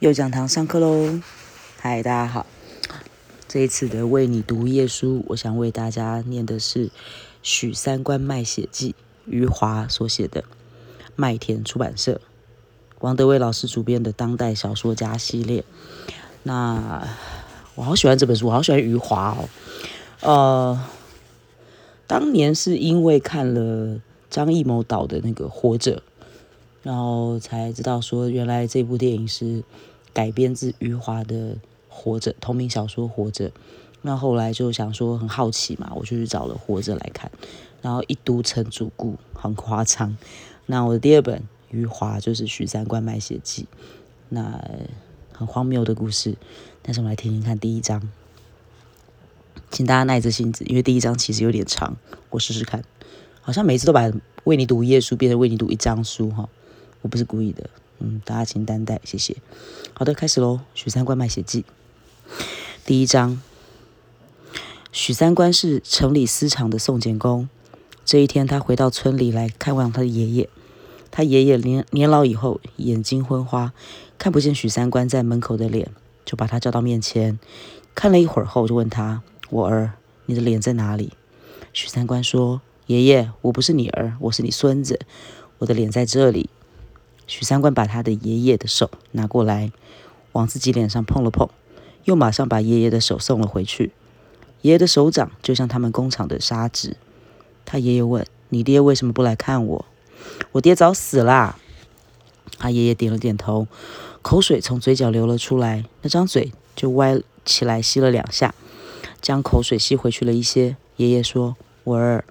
又讲堂上课喽！嗨，大家好。这一次的为你读页书，我想为大家念的是《许三观卖血记》，余华所写的，麦田出版社，王德威老师主编的当代小说家系列。那我好喜欢这本书，我好喜欢余华哦。呃，当年是因为看了张艺谋导的那个《活着》，然后才知道说，原来这部电影是。改编自余华的《活着》同名小说《活着》，那后来就想说很好奇嘛，我就去找了《活着》来看，然后一读成主顾，很夸张。那我的第二本余华就是《许三观卖血记》，那很荒谬的故事。但是我们来听听看第一章，请大家耐着性子，因为第一章其实有点长，我试试看。好像每次都把为你读一页书变成为你读一章书哈，我不是故意的。嗯，大家请担待，谢谢。好的，开始喽，《许三观卖血记》第一章。许三观是城里私厂的送检工。这一天，他回到村里来看望他的爷爷。他爷爷年年老以后，眼睛昏花，看不见许三观在门口的脸，就把他叫到面前，看了一会儿后，就问他：“我儿，你的脸在哪里？”许三观说：“爷爷，我不是你儿，我是你孙子，我的脸在这里。”许三观把他的爷爷的手拿过来，往自己脸上碰了碰，又马上把爷爷的手送了回去。爷爷的手掌就像他们工厂的砂纸。他爷爷问：“你爹为什么不来看我？”“我爹早死啦。”他爷爷点了点头，口水从嘴角流了出来，那张嘴就歪起来吸了两下，将口水吸回去了一些。爷爷说：“文儿，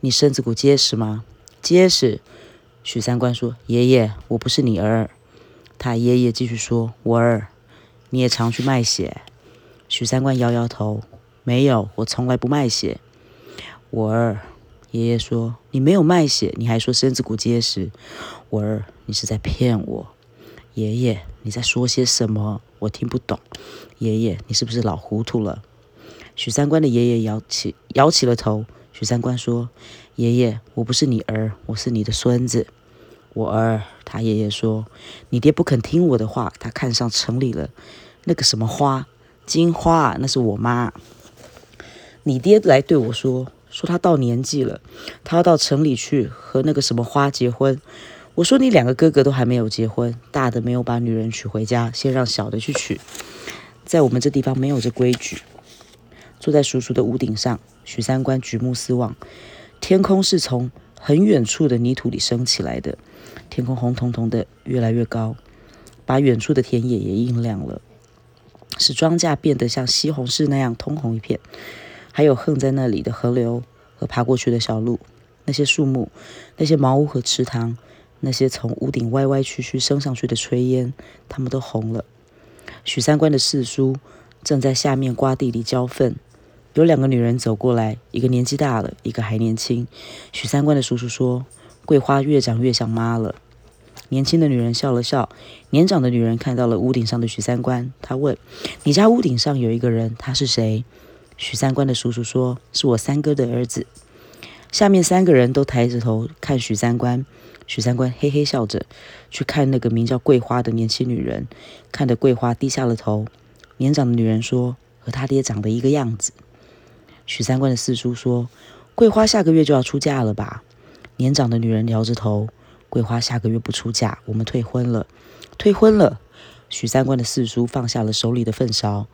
你身子骨结实吗？”“结实。”许三观说：“爷爷，我不是你儿。”他爷爷继续说：“我儿，你也常去卖血。”许三观摇摇头：“没有，我从来不卖血。”我儿，爷爷说：“你没有卖血，你还说身子骨结实。”我儿，你是在骗我。爷爷，你在说些什么？我听不懂。爷爷，你是不是老糊涂了？许三观的爷爷摇起摇起了头。许三观说：“爷爷，我不是你儿，我是你的孙子。”我儿，他爷爷说：“你爹不肯听我的话，他看上城里了那个什么花，金花，那是我妈。你爹来对我说，说他到年纪了，他要到城里去和那个什么花结婚。我说你两个哥哥都还没有结婚，大的没有把女人娶回家，先让小的去娶。在我们这地方没有这规矩。”坐在叔叔的屋顶上，许三观举目四望，天空是从很远处的泥土里升起来的。天空红彤彤的，越来越高，把远处的田野也映亮了，使庄稼变得像西红柿那样通红一片。还有横在那里的河流和爬过去的小路，那些树木，那些茅屋和池塘，那些从屋顶歪歪曲曲升上去的炊烟，它们都红了。许三观的四叔正在下面瓜地里浇粪，有两个女人走过来，一个年纪大了，一个还年轻。许三观的叔叔说。桂花越长越像妈了。年轻的女人笑了笑，年长的女人看到了屋顶上的许三观，她问：“你家屋顶上有一个人，他是谁？”许三观的叔叔说：“是我三哥的儿子。”下面三个人都抬着头看许三观。许三观嘿嘿笑着去看那个名叫桂花的年轻女人，看着桂花低下了头。年长的女人说：“和他爹长得一个样子。”许三观的四叔说：“桂花下个月就要出嫁了吧？”年长的女人摇着头：“桂花下个月不出嫁，我们退婚了，退婚了。”许三观的四叔放下了手里的粪勺。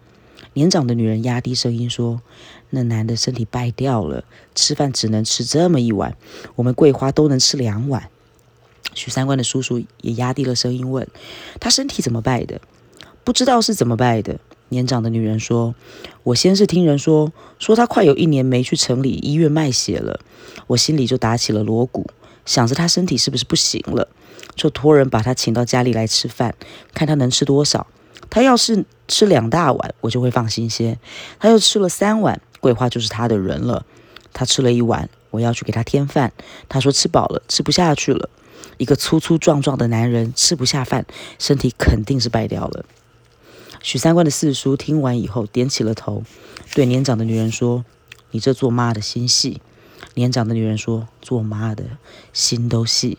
年长的女人压低声音说：“那男的身体败掉了，吃饭只能吃这么一碗，我们桂花都能吃两碗。”许三观的叔叔也压低了声音问：“他身体怎么败的？”“不知道是怎么败的。”年长的女人说：“我先是听人说，说他快有一年没去城里医院卖血了，我心里就打起了锣鼓，想着他身体是不是不行了，就托人把他请到家里来吃饭，看他能吃多少。他要是吃两大碗，我就会放心些；他又吃了三碗，桂花就是他的人了。他吃了一碗，我要去给他添饭，他说吃饱了，吃不下去了。一个粗粗壮壮的男人吃不下饭，身体肯定是败掉了。”许三观的四叔听完以后，点起了头，对年长的女人说：“你这做妈的心细。”年长的女人说：“做妈的心都细。”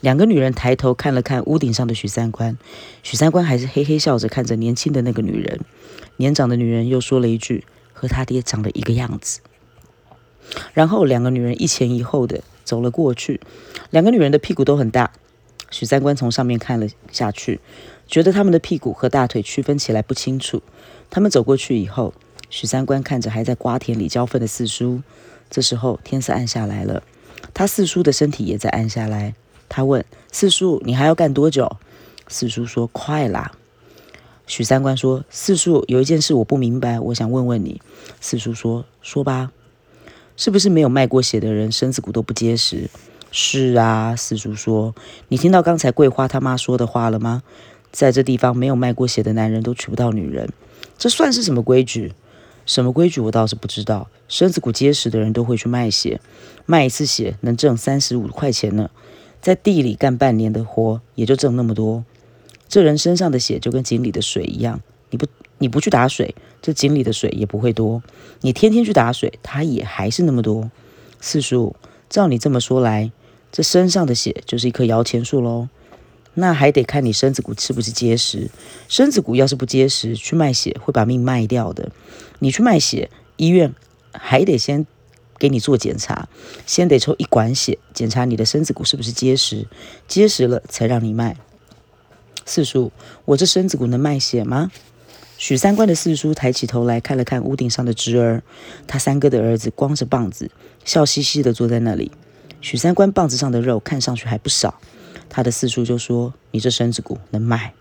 两个女人抬头看了看屋顶上的许三观，许三观还是嘿嘿笑着看着年轻的那个女人。年长的女人又说了一句：“和他爹长得一个样子。”然后两个女人一前一后的走了过去。两个女人的屁股都很大。许三观从上面看了下去，觉得他们的屁股和大腿区分起来不清楚。他们走过去以后，许三观看着还在瓜田里浇粪的四叔。这时候天色暗下来了，他四叔的身体也在暗下来。他问四叔：“你还要干多久？”四叔说：“快啦。”许三观说：“四叔，有一件事我不明白，我想问问你。”四叔说：“说吧，是不是没有卖过血的人身子骨都不结实？”“是啊。”四叔说：“你听到刚才桂花他妈说的话了吗？在这地方，没有卖过血的男人都娶不到女人，这算是什么规矩？什么规矩我倒是不知道。身子骨结实的人都会去卖血，卖一次血能挣三十五块钱呢。在地里干半年的活，也就挣那么多。”这人身上的血就跟井里的水一样，你不你不去打水，这井里的水也不会多；你天天去打水，它也还是那么多。四叔，照你这么说来，这身上的血就是一棵摇钱树喽？那还得看你身子骨是不是结实。身子骨要是不结实，去卖血会把命卖掉的。你去卖血，医院还得先给你做检查，先得抽一管血，检查你的身子骨是不是结实，结实了才让你卖。四叔，我这身子骨能卖血吗？许三观的四叔抬起头来看了看屋顶上的侄儿，他三哥的儿子光着膀子，笑嘻嘻地坐在那里。许三观棒子上的肉看上去还不少，他的四叔就说：“你这身子骨能卖。”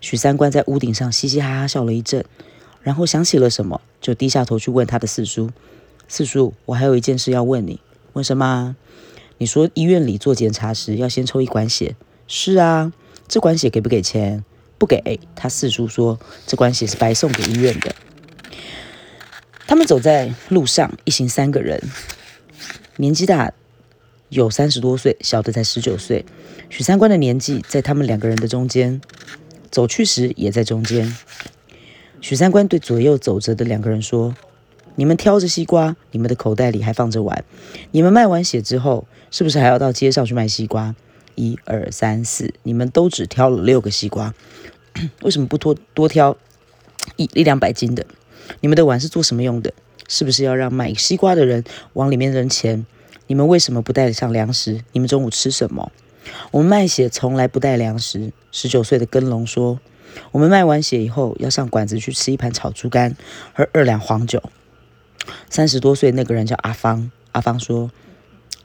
许三观在屋顶上嘻嘻哈哈笑了一阵，然后想起了什么，就低下头去问他的四叔：“四叔，我还有一件事要问你，问什么？你说医院里做检查时要先抽一管血？是啊。”这管血给不给钱？不给。他四叔说，这管血是白送给医院的。他们走在路上，一行三个人，年纪大有三十多岁，小的才十九岁。许三观的年纪在他们两个人的中间，走去时也在中间。许三观对左右走着的两个人说：“你们挑着西瓜，你们的口袋里还放着碗。你们卖完血之后，是不是还要到街上去卖西瓜？”一二三四，你们都只挑了六个西瓜，为什么不多多挑一一两百斤的？你们的碗是做什么用的？是不是要让买西瓜的人往里面扔钱？你们为什么不带上粮食？你们中午吃什么？我们卖血从来不带粮食。十九岁的根龙说，我们卖完血以后要上馆子去吃一盘炒猪肝，喝二两黄酒。三十多岁那个人叫阿芳，阿芳说，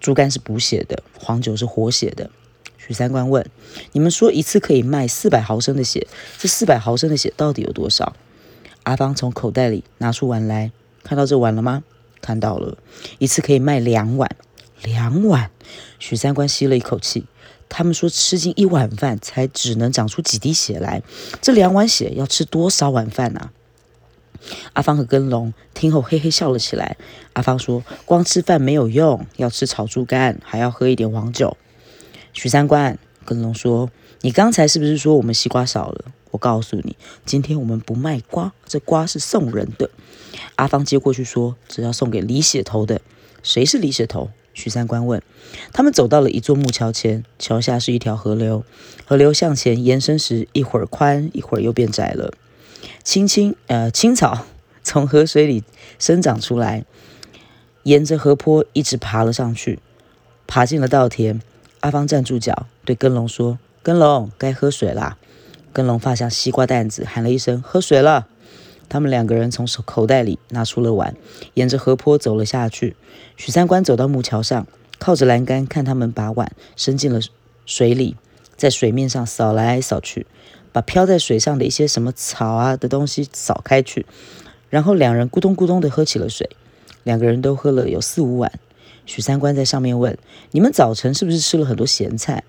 猪肝是补血的，黄酒是活血的。许三观问：“你们说一次可以卖四百毫升的血，这四百毫升的血到底有多少？”阿芳从口袋里拿出碗来，看到这碗了吗？看到了，一次可以卖两碗。两碗。许三观吸了一口气。他们说吃进一碗饭才只能长出几滴血来，这两碗血要吃多少碗饭啊？阿芳和根龙听后嘿嘿笑了起来。阿芳说：“光吃饭没有用，要吃炒猪肝，还要喝一点黄酒。”许三观跟龙说：“你刚才是不是说我们西瓜少了？我告诉你，今天我们不卖瓜，这瓜是送人的。”阿芳接过去说：“这要送给李血头的。”谁是李血头？许三观问。他们走到了一座木桥前，桥下是一条河流，河流向前延伸时，一会儿宽，一会儿又变窄了。青青呃青草从河水里生长出来，沿着河坡一直爬了上去，爬进了稻田。阿芳站住脚，对根龙说：“根龙，该喝水啦。”根龙放下西瓜担子，喊了一声：“喝水了。”他们两个人从手口袋里拿出了碗，沿着河坡走了下去。许三观走到木桥上，靠着栏杆看他们把碗伸进了水里，在水面上扫来扫去，把漂在水上的一些什么草啊的东西扫开去。然后两人咕咚咕咚地喝起了水，两个人都喝了有四五碗。许三观在上面问：“你们早晨是不是吃了很多咸菜？”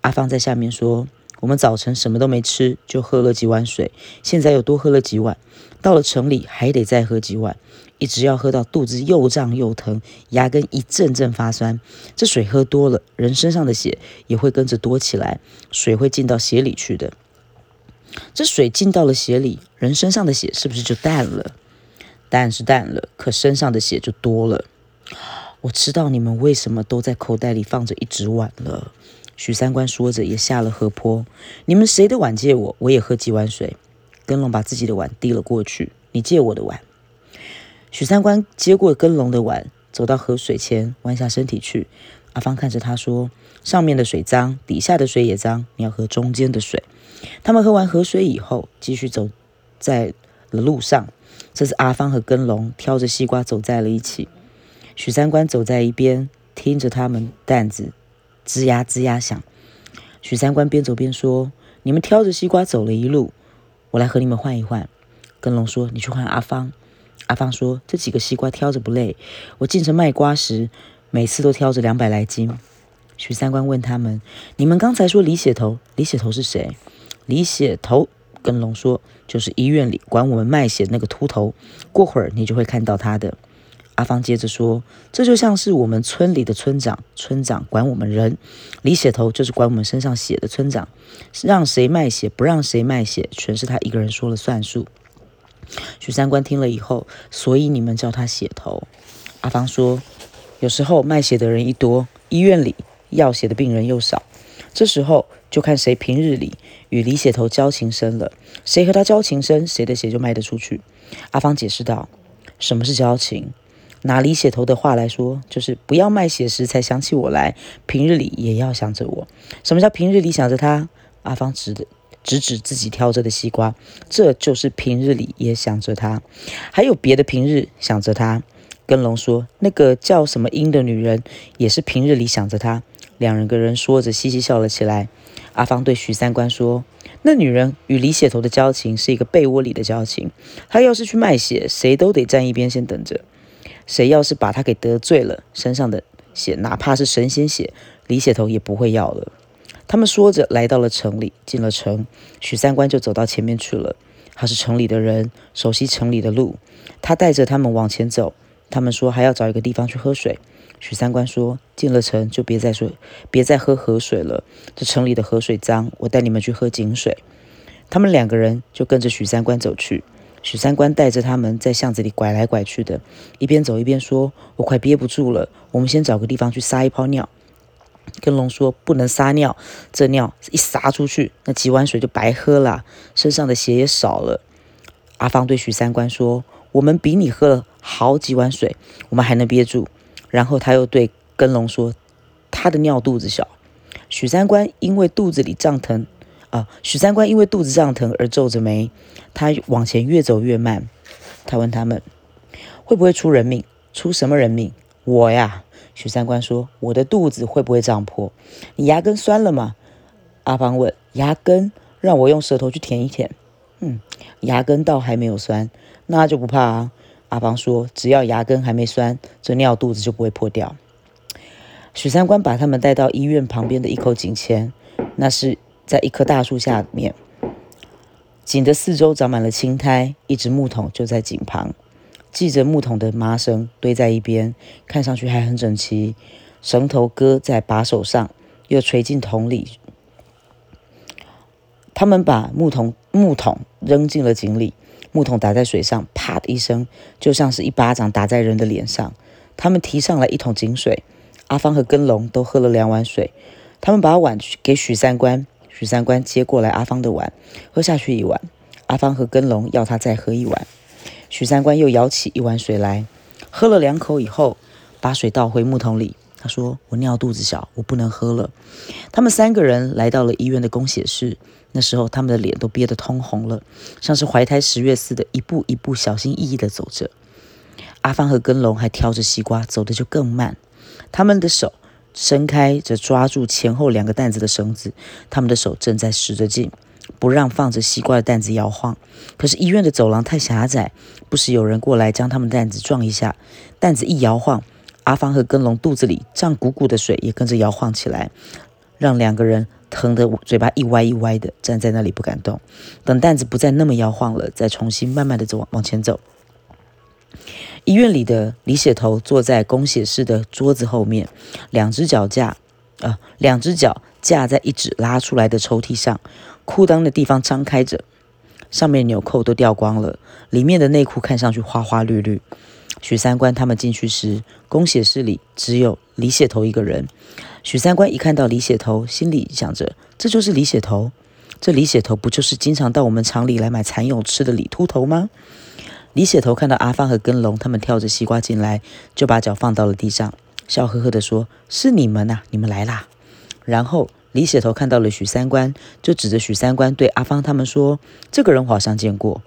阿芳在下面说：“我们早晨什么都没吃，就喝了几碗水，现在又多喝了几碗。到了城里还得再喝几碗，一直要喝到肚子又胀又疼，牙根一阵阵发酸。这水喝多了，人身上的血也会跟着多起来，水会进到血里去的。这水进到了血里，人身上的血是不是就淡了？淡是淡了，可身上的血就多了。”我知道你们为什么都在口袋里放着一只碗了。许三观说着，也下了河坡。你们谁的碗借我，我也喝几碗水。根龙把自己的碗递了过去，你借我的碗。许三观接过根龙的碗，走到河水前，弯下身体去。阿芳看着他说：“上面的水脏，底下的水也脏，你要喝中间的水。”他们喝完河水以后，继续走在了路上。这次阿芳和根龙挑着西瓜走在了一起。许三观走在一边，听着他们担子吱呀吱呀响。许三观边走边说：“你们挑着西瓜走了一路，我来和你们换一换。”根龙说：“你去换阿芳。”阿芳说：“这几个西瓜挑着不累，我进城卖瓜时，每次都挑着两百来斤。”许三观问他们：“你们刚才说李血头，李血头是谁？”李血头跟龙说：“就是医院里管我们卖血那个秃头，过会儿你就会看到他的。”阿芳接着说：“这就像是我们村里的村长，村长管我们人，李血头就是管我们身上血的村长，让谁卖血不让谁卖血，全是他一个人说了算数。”许三观听了以后，所以你们叫他血头。阿芳说：“有时候卖血的人一多，医院里要血的病人又少，这时候就看谁平日里与李血头交情深了，谁和他交情深，谁的血就卖得出去。”阿芳解释道：“什么是交情？拿李血头的话来说，就是不要卖血时才想起我来，平日里也要想着我。什么叫平日里想着他？”阿芳指的。指指自己挑着的西瓜，这就是平日里也想着他，还有别的平日想着他。跟龙说，那个叫什么英的女人也是平日里想着他。两人个人说着，嘻嘻笑了起来。阿芳对许三观说：“那女人与李血头的交情是一个被窝里的交情，她要是去卖血，谁都得站一边先等着。谁要是把他给得罪了，身上的血哪怕是神仙血，李血头也不会要了。”他们说着来到了城里，进了城，许三观就走到前面去了。他是城里的人，熟悉城里的路。他带着他们往前走。他们说还要找一个地方去喝水。许三观说：“进了城就别再说，别再喝河水了。这城里的河水脏，我带你们去喝井水。”他们两个人就跟着许三观走去。许三观带着他们在巷子里拐来拐去的，一边走一边说：“我快憋不住了，我们先找个地方去撒一泡尿。”跟龙说不能撒尿，这尿一撒出去，那几碗水就白喝了，身上的血也少了。阿芳对许三观说：“我们比你喝了好几碗水，我们还能憋住。”然后他又对跟龙说：“他的尿肚子小。”许三观因为肚子里胀疼，许三观因为肚子胀疼而皱着眉，他往前越走越慢。他问他们：“会不会出人命？出什么人命？我呀。”许三观说：“我的肚子会不会胀破？你牙根酸了吗？”阿芳问：“牙根，让我用舌头去舔一舔。”“嗯，牙根倒还没有酸，那就不怕啊。”阿芳说：“只要牙根还没酸，这尿肚子就不会破掉。”许三观把他们带到医院旁边的一口井前，那是在一棵大树下面，井的四周长满了青苔，一只木桶就在井旁。系着木桶的麻绳堆在一边，看上去还很整齐。绳头搁在把手上，又垂进桶里。他们把木桶木桶扔进了井里，木桶打在水上，啪的一声，就像是一巴掌打在人的脸上。他们提上来一桶井水，阿芳和根龙都喝了两碗水。他们把碗给许三观，许三观接过来阿芳的碗，喝下去一碗。阿芳和根龙要他再喝一碗。许三观又舀起一碗水来，喝了两口以后，把水倒回木桶里。他说：“我尿肚子小，我不能喝了。”他们三个人来到了医院的供血室。那时候，他们的脸都憋得通红了，像是怀胎十月似的，一步一步小心翼翼地走着。阿芳和根龙还挑着西瓜，走的就更慢。他们的手伸开着抓住前后两个担子的绳子，他们的手正在使着劲。不让放着西瓜的担子摇晃，可是医院的走廊太狭窄，不时有人过来将他们担子撞一下。担子一摇晃，阿芳和根龙肚子里胀鼓鼓的水也跟着摇晃起来，让两个人疼得嘴巴一歪一歪的，站在那里不敢动。等担子不再那么摇晃了，再重新慢慢的走往前走。医院里的李血头坐在供血室的桌子后面，两只脚架，啊，两只脚架在一指拉出来的抽屉上。裤裆的地方张开着，上面纽扣都掉光了，里面的内裤看上去花花绿绿。许三观他们进去时，公血室里只有李血头一个人。许三观一看到李血头，心里想着：这就是李血头。这李血头不就是经常到我们厂里来买蚕蛹吃的李秃头吗？李血头看到阿芳和根龙他们跳着西瓜进来，就把脚放到了地上，笑呵呵地说：“是你们呐，你们来啦。”然后李血头看到了许三观，就指着许三观对阿芳他们说：“这个人我好像见过。”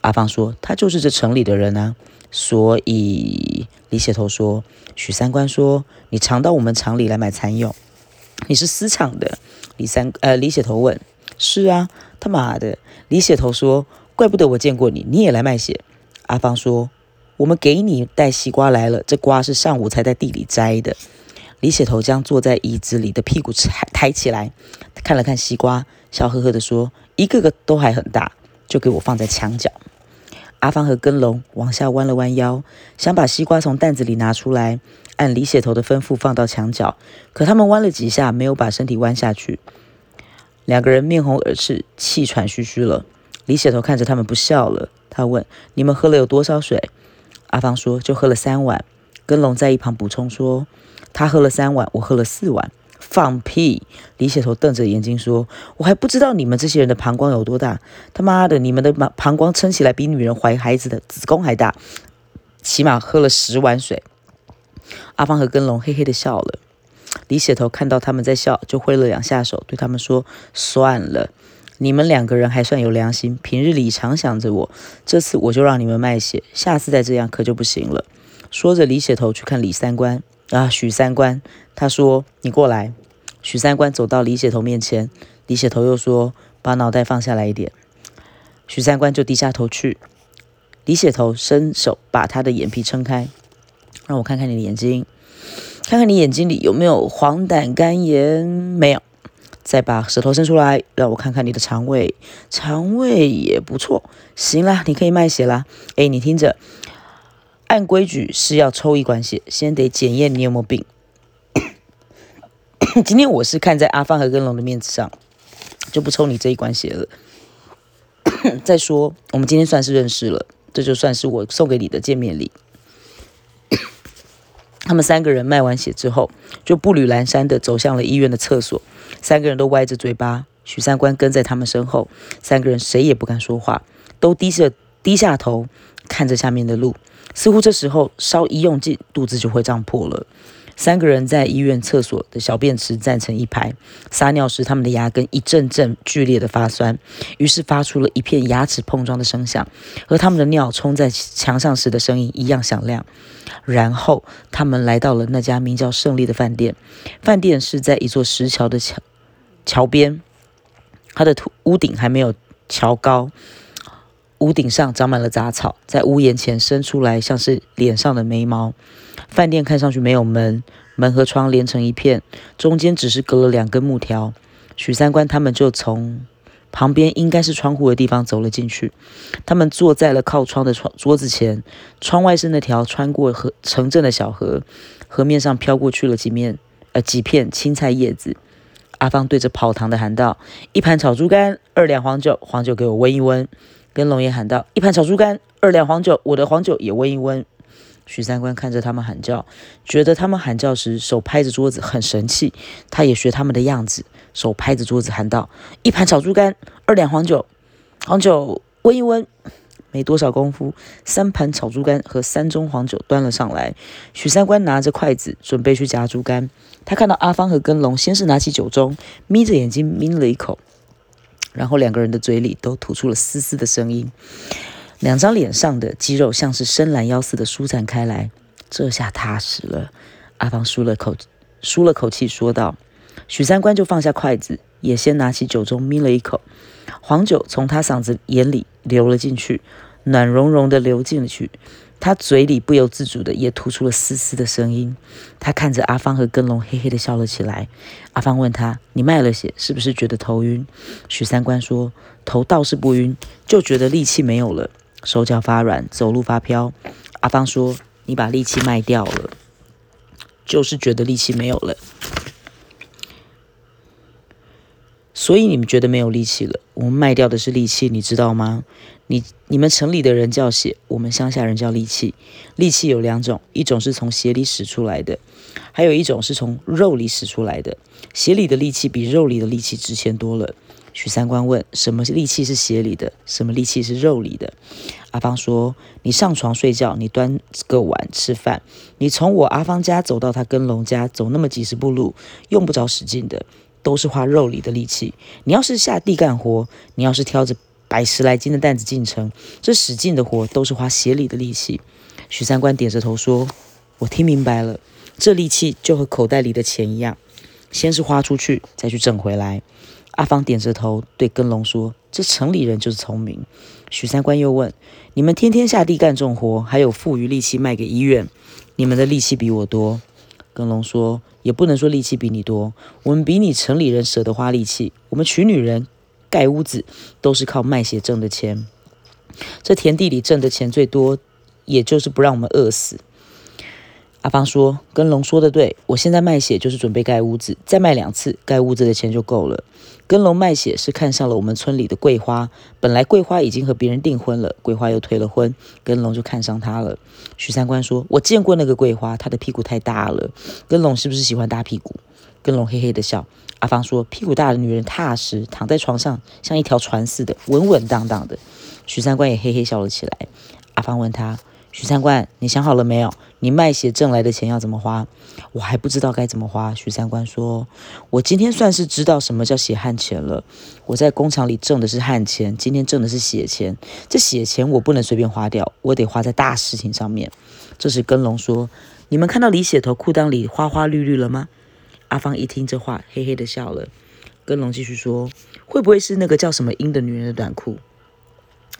阿芳说：“他就是这城里的人啊。”所以李血头说：“许三观说，你常到我们厂里来买蚕蛹，你是私厂的。”李三呃李血头问：“是啊，他妈的！”李血头说：“怪不得我见过你，你也来卖血。”阿芳说：“我们给你带西瓜来了，这瓜是上午才在地里摘的。”李血头将坐在椅子里的屁股抬抬起来，看了看西瓜，笑呵呵地说：“一个个都还很大，就给我放在墙角。”阿芳和根龙往下弯了弯腰，想把西瓜从担子里拿出来，按李血头的吩咐放到墙角。可他们弯了几下，没有把身体弯下去，两个人面红耳赤，气喘吁吁了。李血头看着他们不笑了。他问：“你们喝了有多少水？”阿芳说：“就喝了三碗。”根龙在一旁补充说：“他喝了三碗，我喝了四碗。”放屁！李血头瞪着眼睛说：“我还不知道你们这些人的膀胱有多大。他妈的，你们的膀膀胱撑起来比女人怀孩子的子宫还大，起码喝了十碗水。”阿芳和根龙嘿嘿的笑了。李血头看到他们在笑，就挥了两下手，对他们说：“算了。”你们两个人还算有良心，平日里常想着我，这次我就让你们卖血，下次再这样可就不行了。说着，李血头去看李三观啊，许三观，他说：“你过来。”许三观走到李血头面前，李血头又说：“把脑袋放下来一点。”许三观就低下头去。李血头伸手把他的眼皮撑开，让我看看你的眼睛，看看你眼睛里有没有黄疸肝炎，没有。再把舌头伸出来，让我看看你的肠胃，肠胃也不错。行了，你可以卖血了。哎，你听着，按规矩是要抽一管血，先得检验你有没有病。今天我是看在阿芳和根龙的面子上，就不抽你这一管血了。再说，我们今天算是认识了，这就算是我送给你的见面礼。他们三个人卖完血之后，就步履蹒跚地走向了医院的厕所。三个人都歪着嘴巴，许三观跟在他们身后。三个人谁也不敢说话，都低着低下头看着下面的路。似乎这时候稍一用劲，肚子就会胀破了。三个人在医院厕所的小便池站成一排，撒尿时，他们的牙根一阵阵剧烈的发酸，于是发出了一片牙齿碰撞的声响，和他们的尿冲在墙上时的声音一样响亮。然后他们来到了那家名叫胜利的饭店，饭店是在一座石桥的桥桥边，它的屋顶还没有桥高，屋顶上长满了杂草，在屋檐前伸出来像是脸上的眉毛。饭店看上去没有门，门和窗连成一片，中间只是隔了两根木条。许三观他们就从旁边应该是窗户的地方走了进去。他们坐在了靠窗的窗桌子前，窗外是那条穿过河城镇的小河，河面上飘过去了几面呃几片青菜叶子。阿芳对着跑堂的喊道：“一盘炒猪肝，二两黄酒，黄酒给我温一温。”跟龙爷喊道：“一盘炒猪肝，二两黄酒，我的黄酒也温一温。”许三观看着他们喊叫，觉得他们喊叫时手拍着桌子很神气。他也学他们的样子，手拍着桌子喊道：“一盘炒猪肝，二两黄酒，黄酒温一温。”没多少功夫，三盘炒猪肝和三盅黄酒端了上来。许三观拿着筷子准备去夹猪肝，他看到阿芳和根龙先是拿起酒盅，眯着眼睛抿了一口，然后两个人的嘴里都吐出了嘶嘶的声音。两张脸上的肌肉像是伸懒腰似的舒展开来，这下踏实了。阿芳舒了口，舒了口气，说道：“许三观就放下筷子，也先拿起酒盅抿了一口，黄酒从他嗓子眼里流了进去，暖融融的流进去。他嘴里不由自主的也吐出了嘶嘶的声音。他看着阿芳和根龙，嘿嘿的笑了起来。阿芳问他：‘你卖了血，是不是觉得头晕？’许三观说：‘头倒是不晕，就觉得力气没有了。’手脚发软，走路发飘。阿芳说：“你把力气卖掉了，就是觉得力气没有了。所以你们觉得没有力气了。我们卖掉的是力气，你知道吗？你你们城里的人叫血，我们乡下人叫力气。力气有两种，一种是从血里使出来的，还有一种是从肉里使出来的。血里的力气比肉里的力气值钱多了。许三观问：什么力气是血里的？什么力气是肉里的？阿芳说：你上床睡觉，你端个碗吃饭，你从我阿芳家走到他跟龙家，走那么几十步路，用不着使劲的。都是花肉里的力气。你要是下地干活，你要是挑着百十来斤的担子进城，这使劲的活都是花血里的力气。许三观点着头说：“我听明白了，这力气就和口袋里的钱一样，先是花出去，再去挣回来。”阿芳点着头对根龙说：“这城里人就是聪明。”许三观又问：“你们天天下地干重活，还有富余力气卖给医院，你们的力气比我多？”根龙说。也不能说力气比你多，我们比你城里人舍得花力气。我们娶女人、盖屋子都是靠卖血挣的钱，这田地里挣的钱最多，也就是不让我们饿死。阿芳说：“跟龙说的对，我现在卖血就是准备盖屋子，再卖两次，盖屋子的钱就够了。”跟龙卖血是看上了我们村里的桂花，本来桂花已经和别人订婚了，桂花又退了婚，跟龙就看上她了。许三观说：“我见过那个桂花，她的屁股太大了。跟龙是不是喜欢大屁股？”跟龙嘿嘿的笑。阿芳说：“屁股大的女人踏实，躺在床上像一条船似的，稳稳当当的。”许三观也嘿嘿笑了起来。阿芳问他。许三观，你想好了没有？你卖血挣来的钱要怎么花？我还不知道该怎么花。许三观说：“我今天算是知道什么叫血汗钱了。我在工厂里挣的是汗钱，今天挣的是血钱。这血钱我不能随便花掉，我得花在大事情上面。”这时跟龙说：“你们看到李血头裤裆里花花绿绿了吗？”阿芳一听这话，嘿嘿的笑了。跟龙继续说：“会不会是那个叫什么英的女人的短裤？”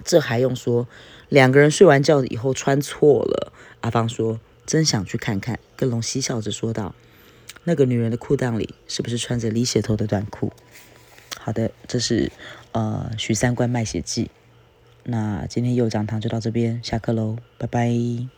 这还用说？两个人睡完觉以后穿错了。阿芳说：“真想去看看。”跟龙嬉笑着说道：“那个女人的裤裆里是不是穿着李血头的短裤？”好的，这是呃许三观卖血记。那今天右讲堂就到这边，下课喽，拜拜。